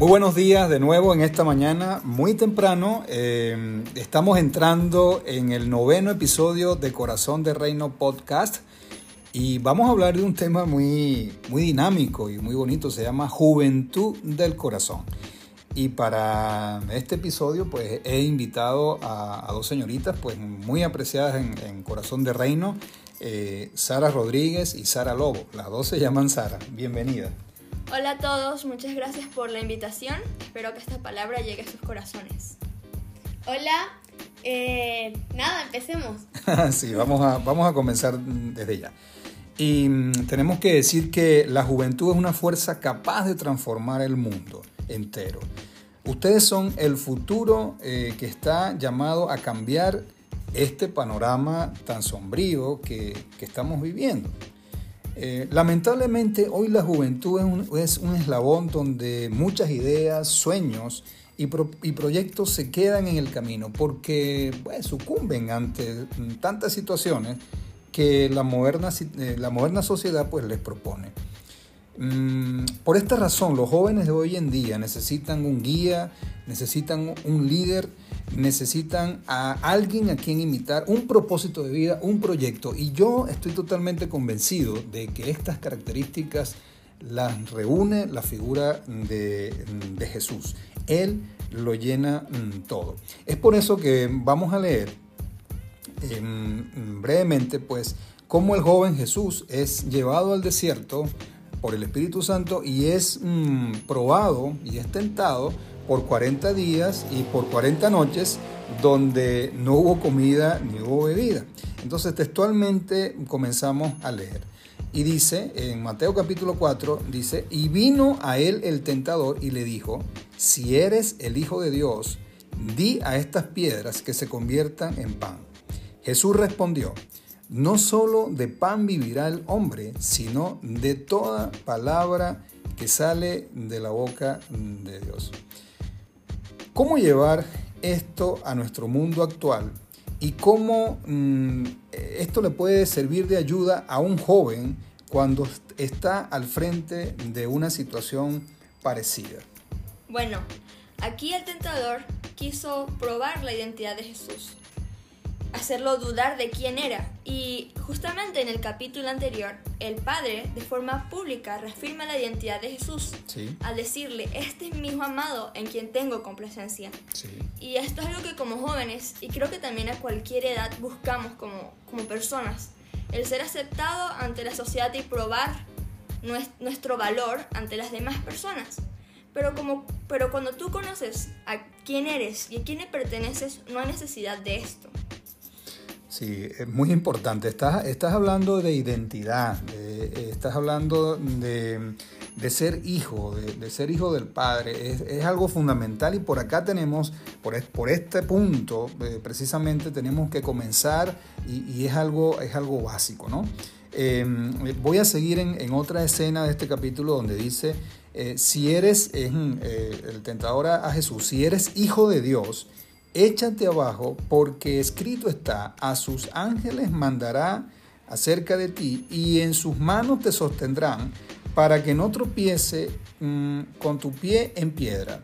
Muy buenos días de nuevo en esta mañana, muy temprano. Eh, estamos entrando en el noveno episodio de Corazón de Reino Podcast y vamos a hablar de un tema muy, muy dinámico y muy bonito, se llama Juventud del Corazón. Y para este episodio pues he invitado a, dos señoritas pues muy apreciadas en, Corazón de Reino, eh, Sara Rodríguez y Sara Lobo. Las dos se llaman Sara. Bienvenidas. Hola a todos, muchas gracias por la invitación. Espero que esta palabra llegue a sus corazones. Hola, eh, nada, empecemos. sí, vamos a, vamos a comenzar desde ya. Y mm, tenemos que decir que la juventud es una fuerza capaz de transformar el mundo entero. Ustedes son el futuro eh, que está llamado a cambiar este panorama tan sombrío que, que estamos viviendo. Eh, lamentablemente hoy la juventud es un, eslabón donde muchas ideas, sueños y, proyectos se quedan en el camino porque pues, sucumben ante tantas situaciones que la moderna, eh, la moderna sociedad pues, les propone. Mm, por esta razón, los jóvenes de hoy en día necesitan un guía, necesitan un líder necesitan a alguien a quien imitar, un propósito de vida, un proyecto. Y yo estoy totalmente convencido de que estas características las reúne la figura de, Jesús. Él lo llena mm, todo. Es por eso que vamos a leer em, brevemente, pues, cómo el joven Jesús es llevado al desierto por el Espíritu Santo y es mm, probado y es tentado por 40 días y por 40 noches donde no hubo comida ni hubo bebida. Entonces textualmente comenzamos a leer. Y dice, en Mateo capítulo 4, dice, y vino a él el tentador y le dijo, si eres el Hijo de Dios, di a estas piedras que se conviertan en pan. Jesús respondió, no solo de pan vivirá el hombre, sino de toda palabra que sale de la boca de Dios. ¿Cómo llevar esto a nuestro mundo actual y cómo mm, esto le puede servir de ayuda a un joven cuando está al frente de una situación parecida? Bueno, aquí el tentador quiso probar la identidad de Jesús hacerlo dudar de quién era. Y justamente en el capítulo anterior, el Padre de forma pública reafirma la identidad de Jesús al decirle, este es mi hijo amado en quien tengo complacencia. Y esto es algo que como jóvenes, y creo que también a cualquier edad, buscamos como, como personas. El ser aceptado ante la sociedad y probar nuestro valor ante las demás personas. Pero, como, pero cuando tú conoces a quién eres y a quién le perteneces, no hay necesidad de esto. Sí, es muy importante. Estás, estás hablando de identidad, eh, estás hablando de, ser hijo, de, ser hijo del Padre. Es, algo fundamental y por acá tenemos, por, por este punto eh, precisamente tenemos que comenzar y, es, algo, es algo básico, ¿no? Eh, voy a seguir en, otra escena de este capítulo donde dice, si eres, el tentador a Jesús, si eres hijo de Dios, échate abajo, porque escrito está, a sus ángeles mandará acerca de ti, y en sus manos te sostendrán, para que no tropiece mm, con tu pie en piedra.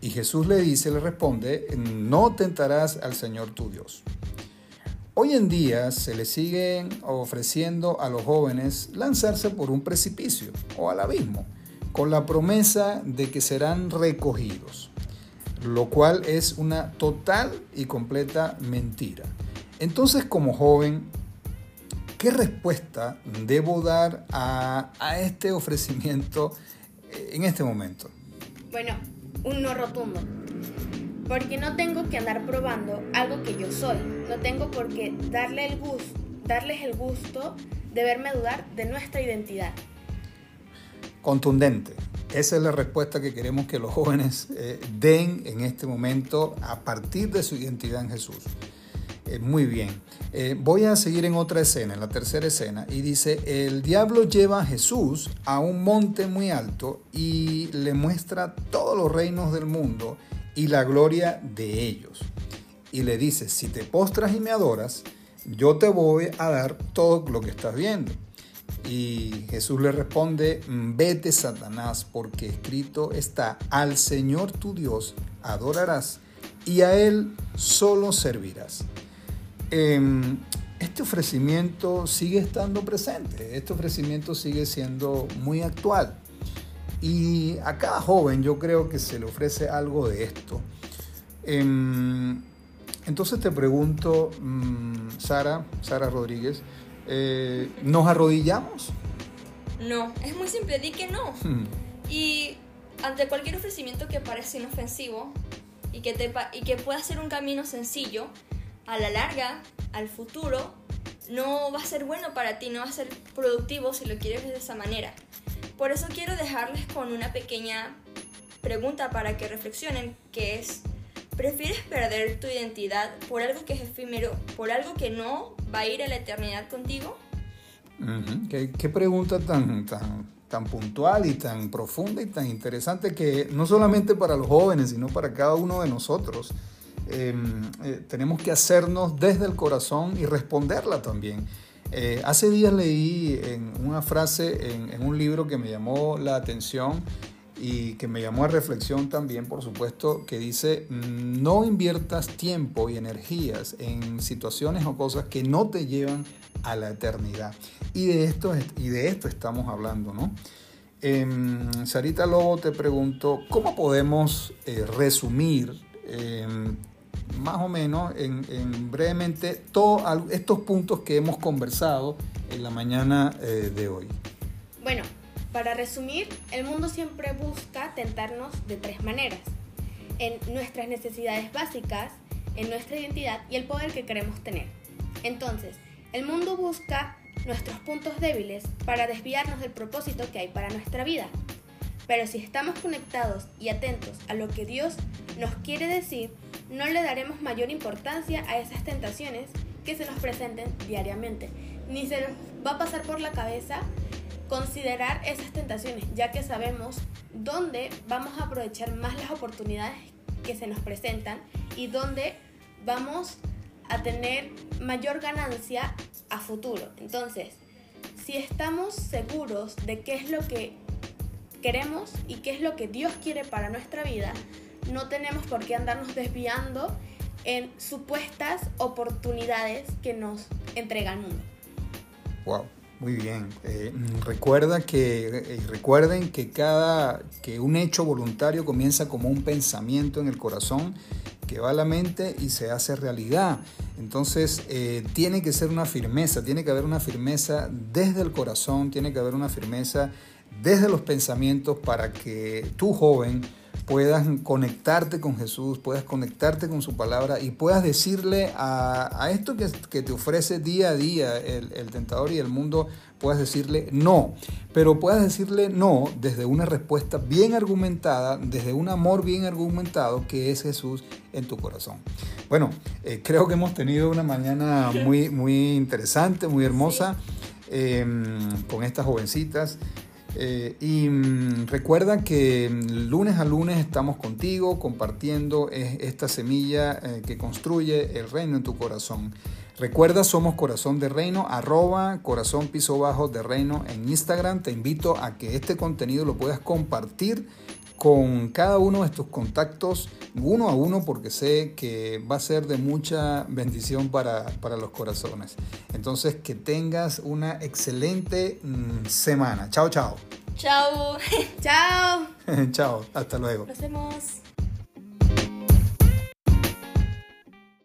Y Jesús le dice, le responde, no tentarás al Señor tu Dios. Hoy en día se le siguen ofreciendo a los jóvenes lanzarse por un precipicio o al abismo, con la promesa de que serán recogidos lo cual es una total y completa mentira. Entonces, como joven, ¿qué respuesta debo dar a, este ofrecimiento eh, en este momento? Bueno, un no rotundo. Porque no tengo que andar probando algo que yo soy. No tengo por qué darle el gusto, darles el gusto de verme dudar de nuestra identidad. Contundente. Esa es la respuesta que queremos que los jóvenes eh, den en este momento a partir de su identidad en Jesús. Eh, muy bien. Eh, voy a seguir en otra escena, en la tercera escena, y dice, el diablo lleva a Jesús a un monte muy alto y le muestra todos los reinos del mundo y la gloria de ellos. Y le dice, si te postras y me adoras, yo te voy a dar todo lo que estás viendo. Y Jesús le responde, vete Satanás, porque escrito está, al Señor tu Dios adorarás y a Él solo servirás. Em, este ofrecimiento sigue estando presente, este ofrecimiento sigue siendo muy actual. Y a cada joven yo creo que se le ofrece algo de esto. Em, entonces te pregunto, mm, Sara, Sara Rodríguez, eh, ¿nos arrodillamos? No, es muy simple, di que no. Hmm. Y ante cualquier ofrecimiento que parezca inofensivo y que, te, y que pueda ser un camino sencillo, a la larga, al futuro, no va a ser bueno para ti, no va a ser productivo si lo quieres de esa manera. Por eso quiero dejarles con una pequeña pregunta para que reflexionen, que es, ¿prefieres perder tu identidad por algo que es efímero, por algo que no va a ir a la eternidad contigo? ¿Qué, pregunta tan, tan, tan puntual y tan profunda y tan interesante que no solamente para los jóvenes, sino para cada uno de nosotros. Em, eh, tenemos que hacernos desde el corazón y responderla también. Eh, hace días leí en una frase en, un libro que me llamó la atención y que me llamó a reflexión también, por supuesto, que dice, no inviertas tiempo y energías en situaciones o cosas que no te llevan a la eternidad. Y de esto, y de esto estamos hablando, ¿no? Em, Sarita Lobo te pregunto, ¿cómo podemos eh, resumir em, más o menos en, brevemente todos estos puntos que hemos conversado en la mañana eh, de hoy. Bueno, para resumir, el mundo siempre busca tentarnos de tres maneras. En nuestras necesidades básicas, en nuestra identidad y el poder que queremos tener. Entonces, el mundo busca nuestros puntos débiles para desviarnos del propósito que hay para nuestra vida. Pero si estamos conectados y atentos a lo que Dios nos quiere decir, no le daremos mayor importancia a esas tentaciones que se nos presenten diariamente, ni se nos va a pasar por la cabeza considerar esas tentaciones, ya que sabemos dónde vamos a aprovechar más las oportunidades que se nos presentan y dónde vamos a tener mayor ganancia a futuro. Entonces, si estamos seguros de qué es lo que queremos y qué es lo que Dios quiere para nuestra vida, no tenemos por qué andarnos desviando en supuestas oportunidades que nos entrega el mundo. Wow, muy bien. Eh, recuerda que eh, recuerden que cada que un hecho voluntario comienza como un pensamiento en el corazón que va a la mente y se hace realidad. Entonces eh, tiene que ser una firmeza, tiene que haber una firmeza desde el corazón, tiene que haber una firmeza desde los pensamientos para que tu joven puedas conectarte con Jesús, puedas conectarte con su palabra y puedas decirle a, esto que, te ofrece día a día el, el, tentador y el mundo, puedas decirle no, pero puedas decirle no desde una respuesta bien argumentada, desde un amor bien argumentado que es Jesús en tu corazón. Bueno, eh, creo que hemos tenido una mañana muy, muy interesante, muy hermosa em, con estas jovencitas. Eh, y mm, recuerda que mm, lunes a lunes estamos contigo compartiendo esta semilla eh, que construye el reino en tu corazón. Recuerda, somos Corazón de Reino, arroba corazón piso bajo de reino en Instagram. Te invito a que este contenido lo puedas compartir con cada uno de tus contactos uno a uno porque sé que va a ser de mucha bendición para, para los corazones. Entonces que tengas una excelente mm, semana. Chao, chao. Chao. chao. chao. Hasta luego. Nos vemos.